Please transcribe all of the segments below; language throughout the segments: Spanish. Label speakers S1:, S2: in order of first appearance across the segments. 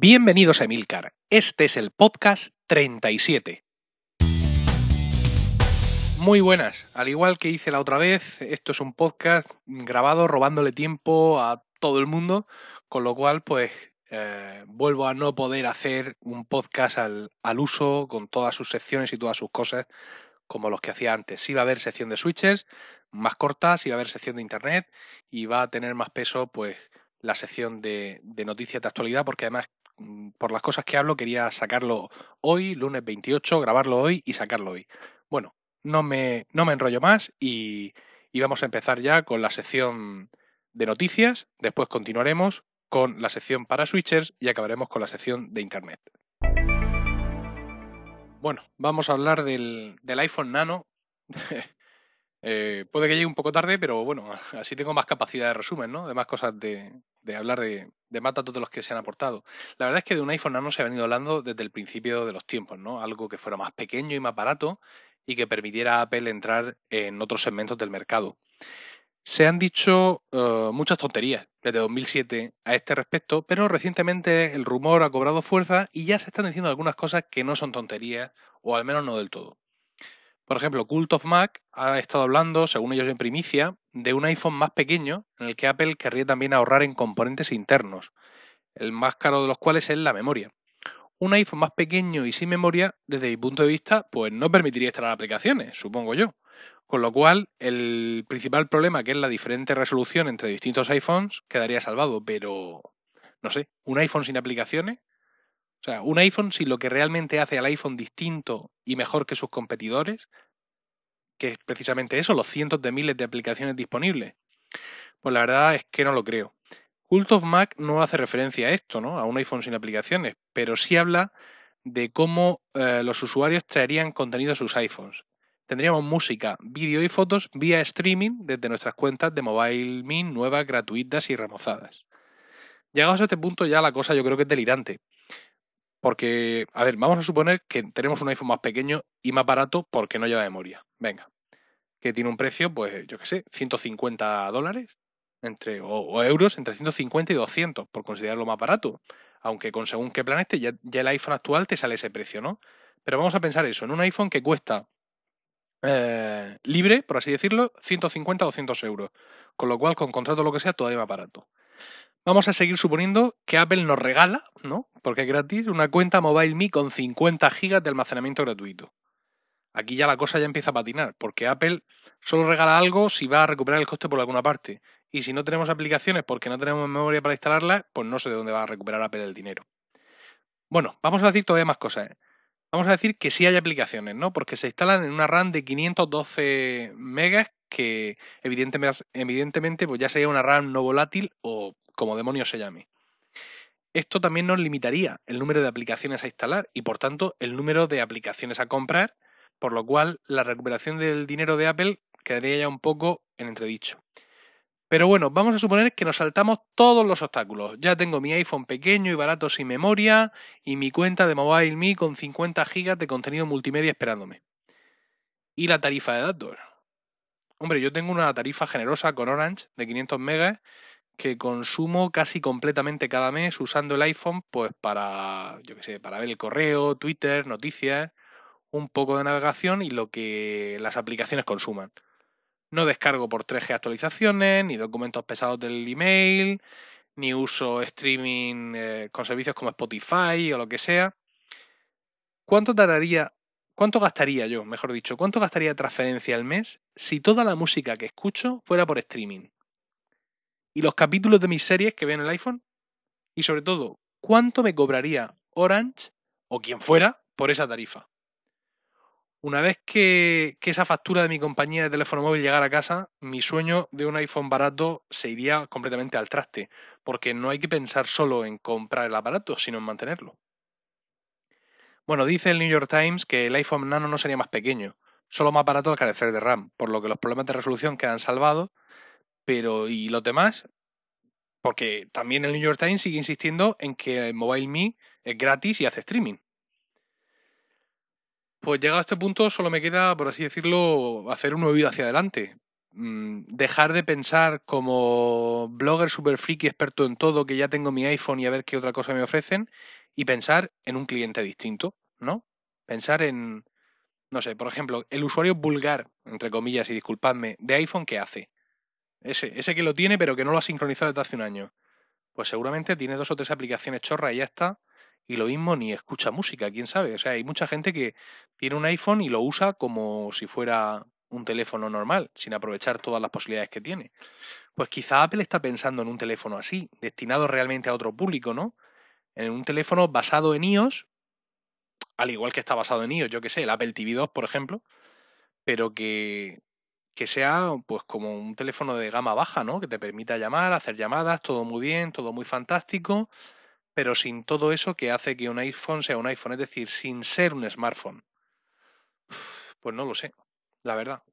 S1: Bienvenidos a Emilcar. Este es el podcast 37. Muy buenas. Al igual que hice la otra vez, esto es un podcast grabado robándole tiempo a todo el mundo, con lo cual pues eh, vuelvo a no poder hacer un podcast al, al, uso con todas sus secciones y todas sus cosas como los que hacía antes. Sí va a haber sección de switches más cortas, sí va a haber sección de internet y va a tener más peso pues la sección de, de noticias de actualidad porque además por las cosas que hablo quería sacarlo hoy, lunes 28, grabarlo hoy y sacarlo hoy. Bueno, no me, no me enrollo más y, y vamos a empezar ya con la sección de noticias, después continuaremos con la sección para switchers y acabaremos con la sección de internet. Bueno, vamos a hablar del, del iPhone Nano. eh, puede que llegue un poco tarde, pero bueno, así tengo más capacidad de resumen, ¿no? De más cosas de, hablar de, de más datos de los que se han aportado. La verdad es que de un iPhone Nano se ha venido hablando desde el principio de los tiempos, ¿no? Algo que fuera más pequeño y más barato y que permitiera a Apple entrar en otros segmentos del mercado. Se han dicho uh, muchas tonterías desde 2007 a este respecto, pero recientemente el rumor ha cobrado fuerza y ya se están diciendo algunas cosas que no son tonterías, o al menos no del todo. Por ejemplo, Cult of Mac ha estado hablando, según ellos en primicia, de un iPhone más pequeño en el que Apple querría también ahorrar en componentes internos, el más caro de los cuales es la memoria. Un iPhone más pequeño y sin memoria, desde mi punto de vista, pues no permitiría instalar aplicaciones, supongo yo. Con lo cual, el principal problema, que es la diferente resolución entre distintos iPhones, quedaría salvado. Pero, no sé, un iPhone sin aplicaciones. O sea, un iPhone sin lo que realmente hace al iPhone distinto y mejor que sus competidores, que es precisamente eso, los cientos de miles de aplicaciones disponibles. Pues la verdad es que no lo creo. Cult of Mac no hace referencia a esto, ¿no? A un iPhone sin aplicaciones, pero sí habla de cómo eh, los usuarios traerían contenido a sus iPhones tendríamos música, vídeo y fotos vía streaming desde nuestras cuentas de MobileMe nuevas, gratuitas y remozadas. Llegados a este punto ya la cosa yo creo que es delirante. Porque, a ver, vamos a suponer que tenemos un iPhone más pequeño y más barato porque no lleva memoria. Venga. Que tiene un precio, pues, yo qué sé, 150 dólares entre, o, o, euros entre 150 y 200, por considerarlo más barato. Aunque con según qué plan esté, ya, el iPhone actual te sale ese precio, ¿no? Pero vamos a pensar eso, en un iPhone que cuesta eh, libre, por así decirlo, 150 o 200 euros. Con lo cual, con contrato o lo que sea, todavía más barato. Vamos a seguir suponiendo que Apple nos regala, ¿no? Porque es gratis, una cuenta MobileMe con 50 gigas de almacenamiento gratuito. Aquí ya la cosa ya empieza a patinar, porque Apple solo regala algo si va a recuperar el coste por alguna parte. Y si no tenemos aplicaciones porque no tenemos memoria para instalarlas, pues no sé de dónde va a recuperar Apple el dinero. Bueno, vamos a decir todavía más cosas. ¿eh? Vamos a decir que sí hay aplicaciones, ¿no? Porque se instalan en una RAM de 512 megas que evidentemente, pues ya sería una RAM no volátil o como demonios se llame. Esto también nos limitaría el número de aplicaciones a instalar y por tanto el número de aplicaciones a comprar, por lo cual la recuperación del dinero de Apple quedaría ya un poco en entredicho. Pero bueno, vamos a suponer que nos saltamos todos los obstáculos. Ya tengo mi iPhone pequeño y barato sin memoria y mi cuenta de MobileMe con 50 GB de contenido multimedia esperándome. ¿Y la tarifa de datos? Hombre, yo tengo una tarifa generosa con Orange de 500 megas que consumo casi completamente cada mes usando el iPhone pues para, yo qué sé, para ver el correo, Twitter, noticias, un poco de navegación y lo que las aplicaciones consuman. No descargo por 3G actualizaciones, ni documentos pesados del email, ni uso streaming eh, con servicios como Spotify o lo que sea. ¿Cuánto tardaría, cuánto gastaría yo, mejor dicho, cuánto gastaría transferencia al mes si toda la música que escucho fuera por streaming? ¿Y los capítulos de mis series que veo en el iPhone? Y sobre todo, ¿cuánto me cobraría Orange o quien fuera por esa tarifa? Una vez que, esa factura de mi compañía de teléfono móvil llegara a casa, mi sueño de un iPhone barato se iría completamente al traste, porque no hay que pensar solo en comprar el aparato, sino en mantenerlo. Bueno, dice el New York Times que el iPhone Nano no sería más pequeño, solo más barato al carecer de RAM, por lo que los problemas de resolución quedan salvados, pero ¿y los demás? Porque también el New York Times sigue insistiendo en que el Mobile Me es gratis y hace streaming. Pues llegado a este punto solo me queda, por así decirlo, hacer un oído hacia adelante. mm, dejar de pensar como blogger super friki experto en todo, que ya tengo mi iPhone y a ver qué otra cosa me ofrecen, y pensar en un cliente distinto, ¿no? Pensar en, no sé, por ejemplo, el usuario vulgar, entre comillas, y disculpadme, de iPhone, ¿qué hace? Ese, ese que lo tiene pero que no lo ha sincronizado desde hace un año. Pues seguramente tiene dos o tres aplicaciones chorras y ya está. Y lo mismo ni escucha música, quién sabe. O sea, hay mucha gente que tiene un iPhone y lo usa como si fuera un teléfono normal, sin aprovechar todas las posibilidades que tiene. Pues quizá Apple está pensando en un teléfono así, destinado realmente a otro público, ¿no? En un teléfono basado en iOS, al igual que está basado en iOS, yo que sé, el Apple TV 2, por ejemplo, pero que, que sea pues como un teléfono de gama baja, ¿no? Que te permita llamar, hacer llamadas, todo muy bien, todo muy fantástico, pero sin todo eso que hace que un iPhone sea un iPhone, es decir, sin ser un smartphone. Pues no lo sé la verdad.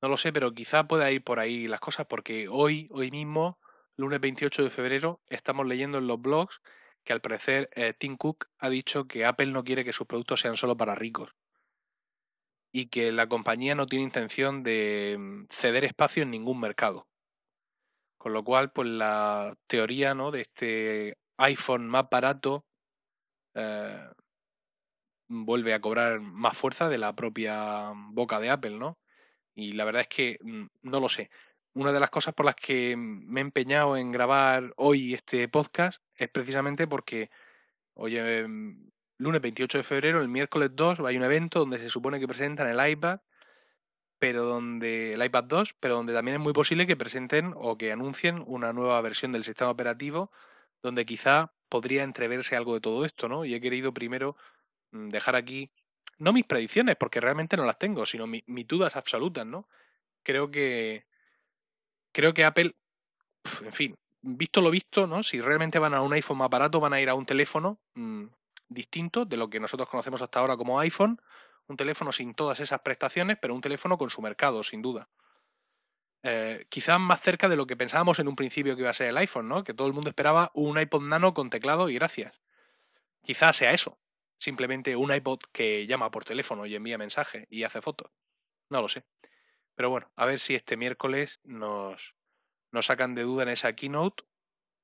S1: No lo sé, pero quizá pueda ir por ahí las cosas porque hoy, hoy mismo, lunes 28 de febrero, estamos leyendo en los blogs que al parecer eh, Tim Cook ha dicho que Apple no quiere que sus productos sean solo para ricos y que la compañía no tiene intención de mm, ceder espacio en ningún mercado. Con lo cual, pues la teoría ¿no? de este iPhone más barato eh, vuelve a cobrar más fuerza de la propia boca de Apple, ¿no? Y la verdad es que mm, no lo sé. Una de las cosas por las que me he empeñado en grabar hoy este podcast es precisamente porque hoy es lunes 28 de febrero, el miércoles 2, hay un evento donde se supone que presentan el iPad, pero donde el iPad 2, pero donde también es muy posible que presenten o que anuncien una nueva versión del sistema operativo donde quizá podría entreverse algo de todo esto, ¿no? Y he querido primero Mm, dejar aquí, no mis predicciones, porque realmente no las tengo, sino mis dudas absolutas, ¿no? Creo que, creo que Apple, en fin, visto lo visto, ¿no? Si realmente van a un iPhone más barato, van a ir a un teléfono mm, distinto de lo que nosotros conocemos hasta ahora como iPhone, un teléfono sin todas esas prestaciones, pero un teléfono con su mercado, sin duda. Eh, quizás más cerca de lo que pensábamos en un principio que iba a ser el iPhone, ¿no? Que todo el mundo esperaba un iPod Nano con teclado y gracias. Quizás sea eso simplemente un iPod que llama por teléfono y envía mensaje y hace fotos. No lo sé. Pero bueno, a ver si este miércoles nos, sacan de duda en esa keynote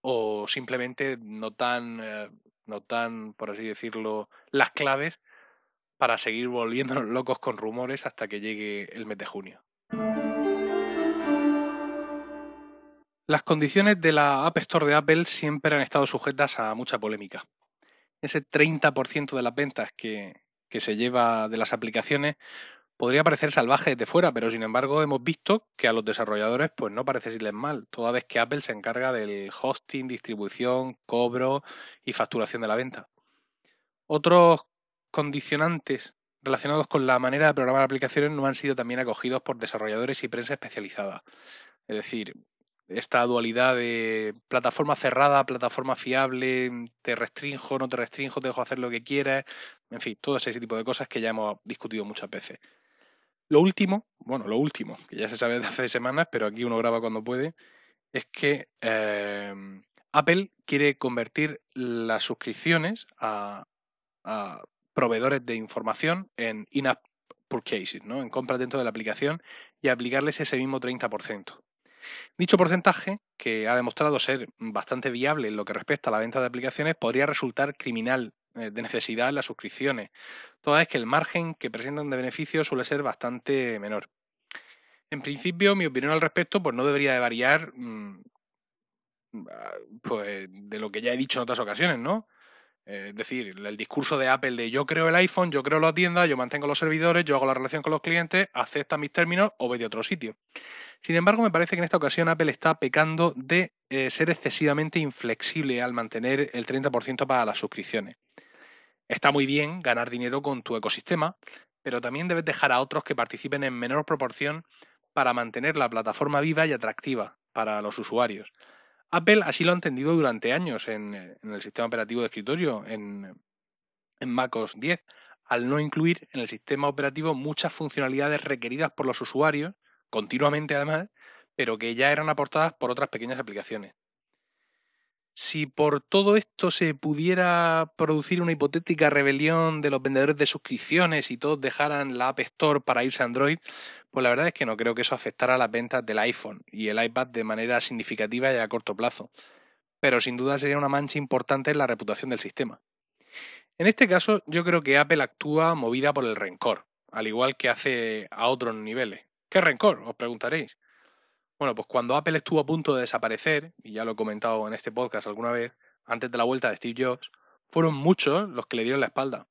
S1: o simplemente notan, eh, notan, por así decirlo, las claves para seguir volviéndonos locos con rumores hasta que llegue el mes de junio. Las condiciones de la App Store de Apple siempre han estado sujetas a mucha polémica ese 30% de las ventas que, se lleva de las aplicaciones podría parecer salvaje desde fuera, pero sin embargo hemos visto que a los desarrolladores pues no parece irles mal, toda vez que Apple se encarga del hosting, distribución, cobro y facturación de la venta. Otros condicionantes relacionados con la manera de programar aplicaciones no han sido también acogidos por desarrolladores y prensa especializada. Es decir, esta dualidad de plataforma cerrada, plataforma fiable, te restringo, no te restringo, te dejo hacer lo que quieras, en fin, todo ese tipo de cosas que ya hemos discutido muchas veces. Lo último, bueno, lo último, que ya se sabe desde hace semanas, pero aquí uno graba cuando puede, es que eh, Apple quiere convertir las suscripciones a proveedores de información en in-app purchases, ¿no? en compras dentro de la aplicación y aplicarles ese mismo 30%. Dicho porcentaje, que ha demostrado ser bastante viable en lo que respecta a la venta de aplicaciones, podría resultar criminal eh, de necesidad en las suscripciones, toda vez que el margen que presentan de beneficio suele ser bastante menor. En principio, mi opinión al respecto pues no debería de variar mm, pues, de lo que ya he dicho en otras ocasiones, ¿no? Eh, es decir, el discurso de Apple de yo creo el iPhone, yo creo la tienda, yo mantengo los servidores, yo hago la relación con los clientes, acepta mis términos o ve de otro sitio. Sin embargo, me parece que en esta ocasión Apple está pecando de eh, ser excesivamente inflexible al mantener el 30% para las suscripciones. Está muy bien ganar dinero con tu ecosistema, pero también debes dejar a otros que participen en menor proporción para mantener la plataforma viva y atractiva para los usuarios. Apple así lo ha entendido durante años en, el sistema operativo de escritorio, en, en MacOS 10, al no incluir en el sistema operativo muchas funcionalidades requeridas por los usuarios, continuamente además, pero que ya eran aportadas por otras pequeñas aplicaciones. Si por todo esto se pudiera producir una hipotética rebelión de los vendedores de suscripciones y todos dejaran la App Store para irse a Android, Pues la verdad es que no creo que eso afectara a las ventas del iPhone y el iPad de manera significativa y a corto plazo, pero sin duda sería una mancha importante en la reputación del sistema. En este caso, yo creo que Apple actúa movida por el rencor, al igual que hace a otros niveles. ¿Qué rencor? Os preguntaréis. Bueno, pues cuando Apple estuvo a punto de desaparecer, y ya lo he comentado en este podcast alguna vez, antes de la vuelta de Steve Jobs, fueron muchos los que le dieron la espalda.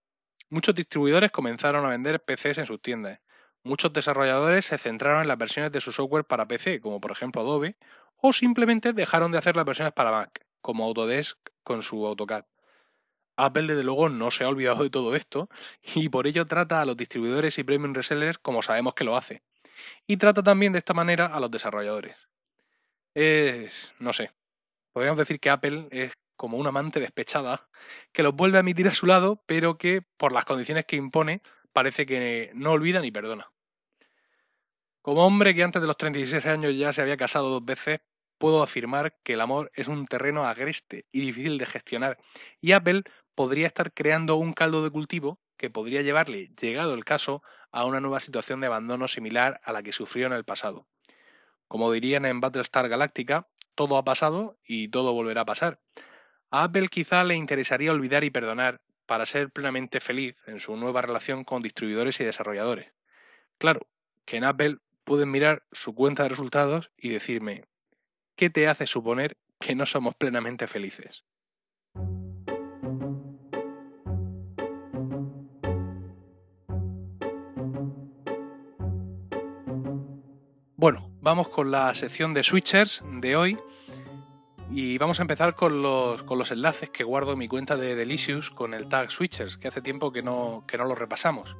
S1: Muchos distribuidores comenzaron a vender PCs en sus tiendas. Muchos desarrolladores se centraron en las versiones de su software para PC, como por ejemplo Adobe, o simplemente dejaron de hacer las versiones para Mac, como Autodesk con su AutoCAD. Apple desde luego no se ha olvidado de todo esto y por ello trata a los distribuidores y premium resellers como sabemos que lo hace y trata también de esta manera a los desarrolladores. Es, no sé, podríamos decir que Apple es como una amante despechada que los vuelve a emitir a su lado, pero que por las condiciones que impone parece que no olvida ni perdona. Como hombre que antes de los 36 años ya se había casado dos veces, puedo afirmar que el amor es un terreno agreste y difícil de gestionar, y Apple podría estar creando un caldo de cultivo que podría llevarle, llegado el caso, a una nueva situación de abandono similar a la que sufrió en el pasado. Como dirían en Battlestar Galactica, todo ha pasado y todo volverá a pasar. A Apple quizá le interesaría olvidar y perdonar para ser plenamente feliz en su nueva relación con distribuidores y desarrolladores. Claro, que en Apple pueden mirar su cuenta de resultados y decirme, ¿qué te hace suponer que no somos plenamente felices? Bueno, vamos con la sección de switchers de hoy y vamos a empezar con los, con los enlaces que guardo en mi cuenta de Delicious con el tag switchers, que hace tiempo que no, que no lo repasamos.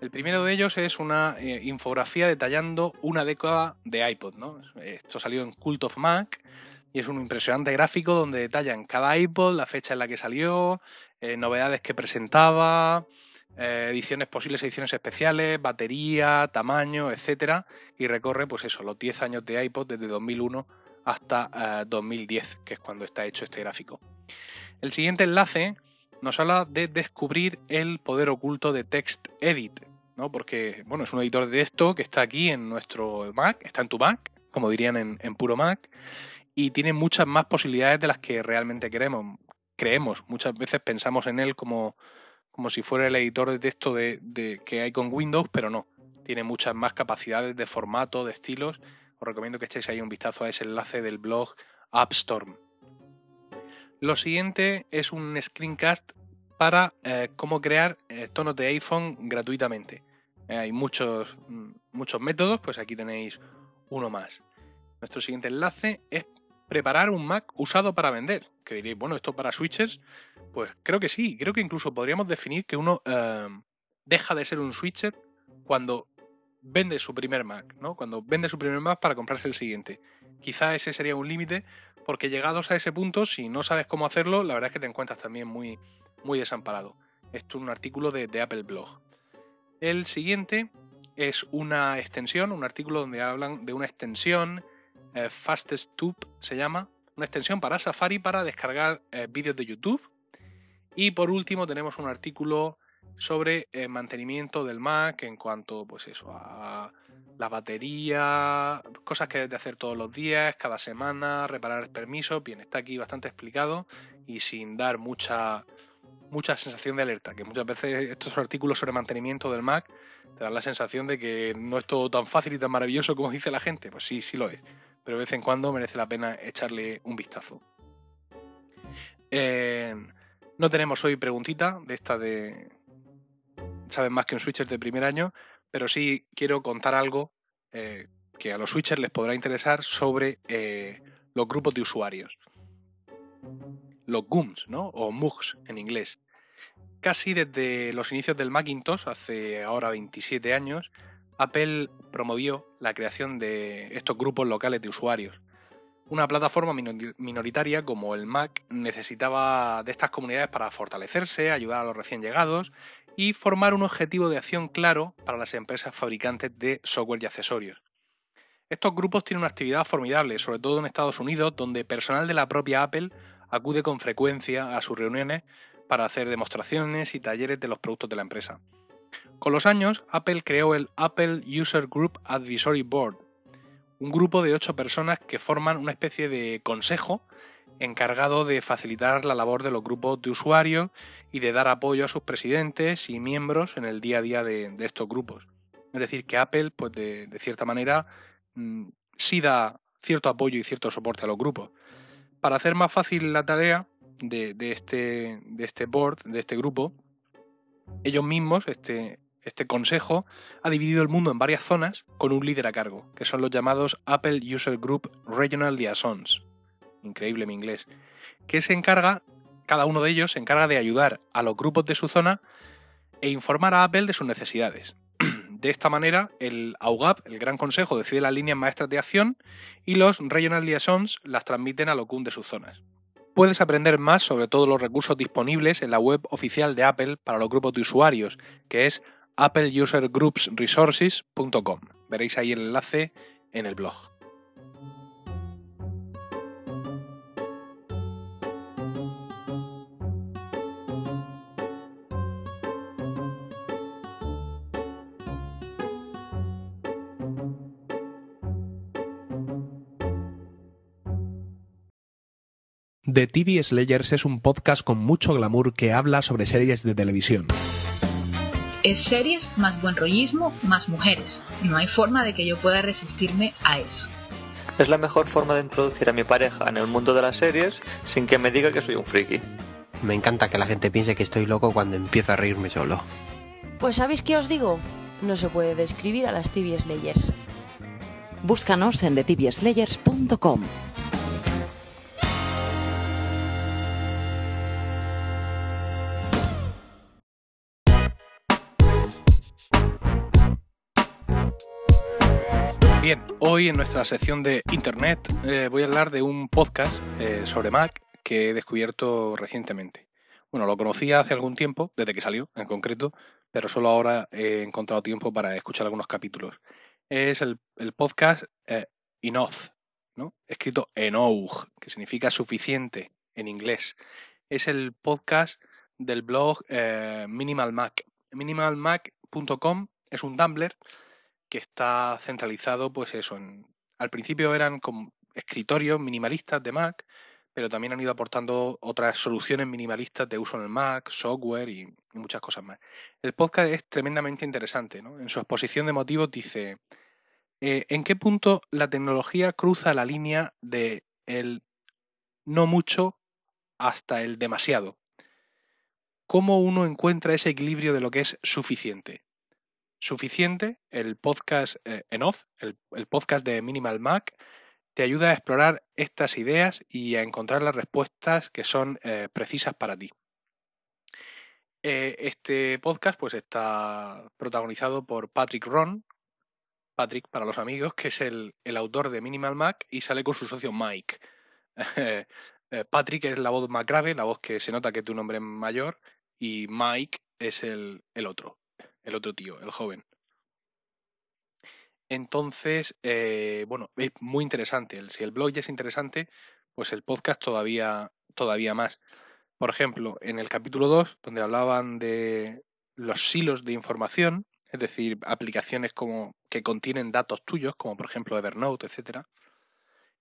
S1: El primero de ellos es una eh, infografía detallando una década de iPod. ¿no? Esto salió en Cult of Mac y es un impresionante gráfico donde detallan cada iPod, la fecha en la que salió, eh, novedades que presentaba, eh, ediciones posibles, ediciones especiales, batería, tamaño, etcétera, y recorre, pues eso, los 10 años de iPod desde 2001 hasta 2010, eh, que es cuando está hecho este gráfico. El siguiente enlace nos habla de descubrir el poder oculto de TextEdit, ¿no? Porque, bueno, es un editor de texto que está aquí en nuestro Mac, está en tu Mac, como dirían en, en puro Mac, y tiene muchas más posibilidades de las que realmente queremos. Creemos, muchas veces pensamos en él como como si fuera el editor de texto de, que hay con Windows, pero no. Tiene muchas más capacidades de formato, de estilos. Os recomiendo que echéis ahí un vistazo a ese enlace del blog AppStorm. Lo siguiente es un screencast para eh, cómo crear eh, tonos de iPhone gratuitamente. Eh, hay muchos, mm, muchos métodos, pues aquí tenéis uno más. Nuestro siguiente enlace es preparar un Mac usado para vender. Que diréis, bueno, esto para switchers, pues creo que sí, creo que incluso podríamos definir que uno em, deja de ser un switcher cuando vende su primer Mac, ¿no? Cuando vende su primer Mac para comprarse el siguiente. Quizá ese sería un límite, porque llegados a ese punto, si no sabes cómo hacerlo, la verdad es que te encuentras también muy, muy desamparado. Esto es un artículo de, Apple Blog. El siguiente es una extensión, un artículo donde hablan de una extensión, eh, Fastest Tube se llama, una extensión para Safari para descargar eh, vídeos de YouTube y por último tenemos un artículo sobre el mantenimiento del Mac en cuanto pues eso, a la batería, cosas que debes de hacer todos los días, cada semana, reparar el permiso. Bien, está aquí bastante explicado y sin dar mucha, mucha sensación de alerta, que muchas veces estos artículos sobre mantenimiento del Mac te dan la sensación de que no es todo tan fácil y tan maravilloso como dice la gente. Pues sí, sí lo es, pero de vez en cuando merece la pena echarle un vistazo. Eh, no tenemos hoy preguntita de esta de. Saben más que un switcher de primer año, pero sí quiero contar algo eh, que a los switchers les podrá interesar sobre eh, los grupos de usuarios. Los GUMs, ¿no? O MUGs en inglés. Casi desde los inicios del Macintosh, hace ahora 27 años, Apple promovió la creación de estos grupos locales de usuarios. Una plataforma minoritaria como el Mac necesitaba de estas comunidades para fortalecerse, ayudar a los recién llegados y formar un objetivo de acción claro para las empresas fabricantes de software y accesorios. Estos grupos tienen una actividad formidable, sobre todo en Estados Unidos, donde personal de la propia Apple acude con frecuencia a sus reuniones para hacer demostraciones y talleres de los productos de la empresa. Con los años, Apple creó el Apple User Group Advisory Board, un grupo de ocho personas que forman una especie de consejo encargado de facilitar la labor de los grupos de usuarios y de dar apoyo a sus presidentes y miembros en el día a día de, estos grupos. Es decir, que Apple, pues de, cierta manera, mm, sí da cierto apoyo y cierto soporte a los grupos. Para hacer más fácil la tarea de, este, de este board, de este grupo, ellos mismos, este, este consejo, ha dividido el mundo en varias zonas con un líder a cargo, que son los llamados Apple User Group Regional Liaisons. Increíble mi inglés. Que se encarga, cada uno de ellos se encarga de ayudar a los grupos de su zona e informar a Apple de sus necesidades. De esta manera, el AUGAP, el Gran Consejo, decide las líneas maestras de acción y los Regional Liaisons las transmiten a los CUN de sus zonas. Puedes aprender más sobre todos los recursos disponibles en la web oficial de Apple para los grupos de usuarios, que es appleusergroupsresources.com. Veréis ahí el enlace en el blog.
S2: The TV Slayers es un podcast con mucho glamour que habla sobre series de televisión.
S3: Es series más buen rollismo más mujeres. No hay forma de que yo pueda resistirme a eso.
S4: Es la mejor forma de introducir a mi pareja en el mundo de las series sin que me diga que soy un friki.
S5: Me encanta que la gente piense que estoy loco cuando empiezo a reírme solo.
S6: Pues ¿sabéis qué os digo? No se puede describir a las TV Slayers.
S7: Búscanos en thetibieslayers.com.
S1: Bien, hoy en nuestra sección de Internet eh, voy a hablar de un podcast eh, sobre Mac que he descubierto recientemente. Bueno, lo conocía hace algún tiempo, desde que salió en concreto, pero solo ahora he encontrado tiempo para escuchar algunos capítulos. Es el, podcast eh, Enough, ¿no? escrito Enough, que significa suficiente en inglés. Es el podcast del blog Minimal Mac. Minimalmac.com es un Tumblr que está centralizado, pues eso, en, al principio eran como escritorios minimalistas de Mac, pero también han ido aportando otras soluciones minimalistas de uso en el Mac, software y, muchas cosas más. El podcast es tremendamente interesante, ¿no? En su exposición de motivos dice, eh, ¿en qué punto la tecnología cruza la línea de el no mucho hasta el demasiado? ¿Cómo uno encuentra ese equilibrio de lo que es suficiente? Suficiente, el podcast eh, Enough, el, podcast de Minimal Mac, te ayuda a explorar estas ideas y a encontrar las respuestas que son eh, precisas para ti. Eh, este podcast pues está protagonizado por Patrick Ron, Patrick para los amigos, que es el, autor de Minimal Mac y sale con su socio Mike. Patrick es la voz más grave, la voz que se nota que es de un hombre mayor, y Mike es el otro, el otro tío, el joven. Entonces, eh, bueno, es muy interesante. Si el blog ya es interesante, pues el podcast todavía, todavía más. Por ejemplo, en el capítulo 2, donde hablaban de los silos de información, es decir, aplicaciones como que contienen datos tuyos, como por ejemplo Evernote, etcétera.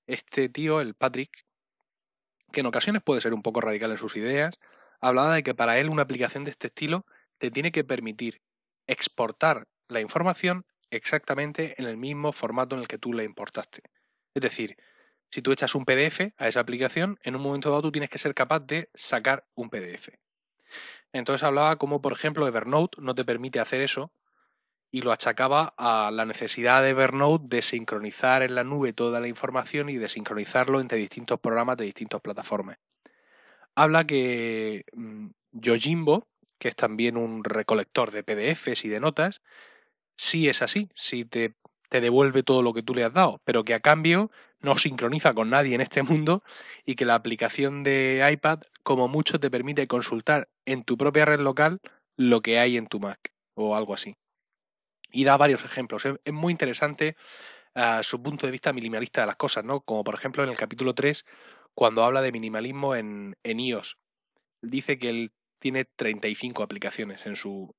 S1: Este tío, el Patrick, que en ocasiones puede ser un poco radical en sus ideas, hablaba de que para él una aplicación de este estilo te tiene que permitir exportar la información exactamente en el mismo formato en el que tú la importaste. Es decir, si tú echas un PDF a esa aplicación, en un momento dado tú tienes que ser capaz de sacar un PDF. Entonces hablaba como, por ejemplo, Evernote no te permite hacer eso y lo achacaba a la necesidad de Evernote de sincronizar en la nube toda la información y de sincronizarlo entre distintos programas de distintas plataformas. Habla que mm, Yojimbo, que es también un recolector de PDFs y de notas, sí es así, sí te, te devuelve todo lo que tú le has dado, pero que a cambio no sincroniza con nadie en este mundo y que la aplicación de iPad como mucho te permite consultar en tu propia red local lo que hay en tu Mac o algo así. Y da varios ejemplos. Es, muy interesante ah, su punto de vista minimalista de las cosas, ¿no? Como por ejemplo en el capítulo 3, cuando habla de minimalismo en, en iOS. Dice que el tiene 35 aplicaciones en su,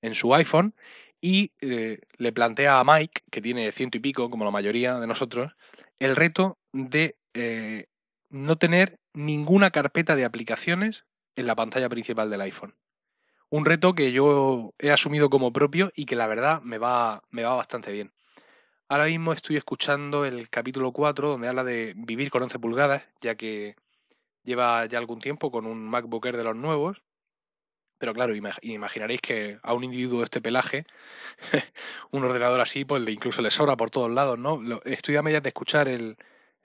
S1: en su iPhone y eh, le plantea a Mike, que tiene ciento y pico, como la mayoría de nosotros, el reto de eh, no tener ninguna carpeta de aplicaciones en la pantalla principal del iPhone. Un reto que yo he asumido como propio y que la verdad me va, me va bastante bien. Ahora mismo estoy escuchando el capítulo 4 donde habla de vivir con 11 pulgadas, ya que lleva ya algún tiempo con un MacBook de los nuevos pero claro, imaginaréis que a un individuo de este pelaje, un ordenador así, pues incluso le sobra por todos lados, ¿no? Estoy a medias de escuchar el,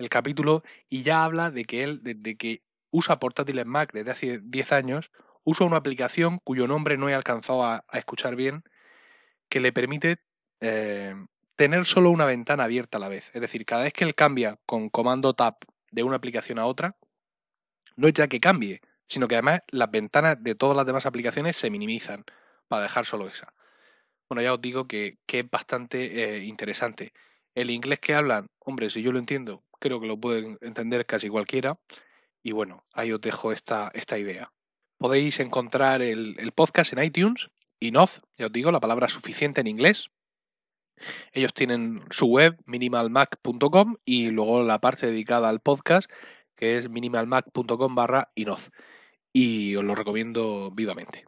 S1: capítulo y ya habla de que él, desde que usa portátiles Mac desde hace 10 años, usa una aplicación cuyo nombre no he alcanzado a, escuchar bien, que le permite eh, tener solo una ventana abierta a la vez. Es decir, cada vez que él cambia con comando Tab de una aplicación a otra, no es ya que cambie, sino que además las ventanas de todas las demás aplicaciones se minimizan para dejar solo esa. Bueno, ya os digo que, es bastante eh, interesante. El inglés que hablan, hombre, si yo lo entiendo, creo que lo pueden entender casi cualquiera. Y bueno, ahí os dejo esta, esta idea. Podéis encontrar el, podcast en iTunes, Inoz, ya os digo, la palabra suficiente en inglés. Ellos tienen su web, minimalmac.com, y luego la parte dedicada al podcast, que es minimalmac.com barra Inoz y os lo recomiendo vivamente.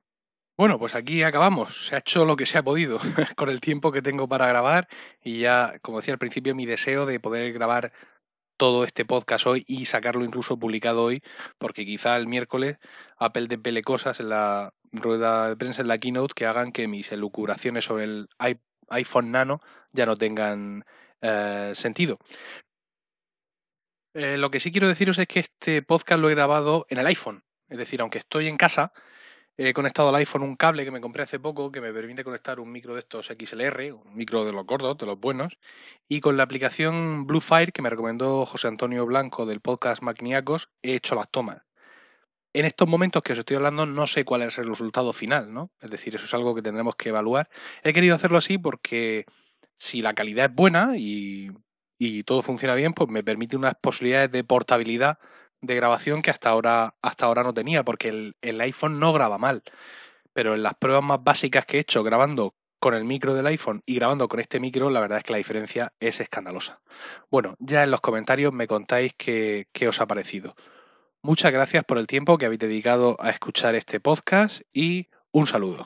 S1: Bueno, pues aquí acabamos. Se ha hecho lo que se ha podido con el tiempo que tengo para grabar y ya, como decía al principio, mi deseo de poder grabar todo este podcast hoy y sacarlo incluso publicado hoy, porque quizá el miércoles Apple desvele cosas en la rueda de prensa, en la keynote, que hagan que mis elucuraciones sobre el iPhone Nano ya no tengan eh, sentido. Eh, lo que sí quiero deciros es que este podcast lo he grabado en el iPhone, es decir, aunque estoy en casa, he conectado al iPhone un cable que me compré hace poco que me permite conectar un micro de estos XLR, un micro de los gordos, de los buenos, y con la aplicación Bluefire que me recomendó José Antonio Blanco del podcast Magniacos, he hecho las tomas. En estos momentos que os estoy hablando no sé cuál es el resultado final, ¿no? Es decir, eso es algo que tendremos que evaluar. He querido hacerlo así porque si la calidad es buena y, y todo funciona bien, pues me permite unas posibilidades de portabilidad de grabación que hasta ahora, hasta ahora no tenía, porque el, iPhone no graba mal. Pero en las pruebas más básicas que he hecho grabando con el micro del iPhone y grabando con este micro, la verdad es que la diferencia es escandalosa. Bueno, ya en los comentarios me contáis qué, qué os ha parecido. Muchas gracias por el tiempo que habéis dedicado a escuchar este podcast y un saludo.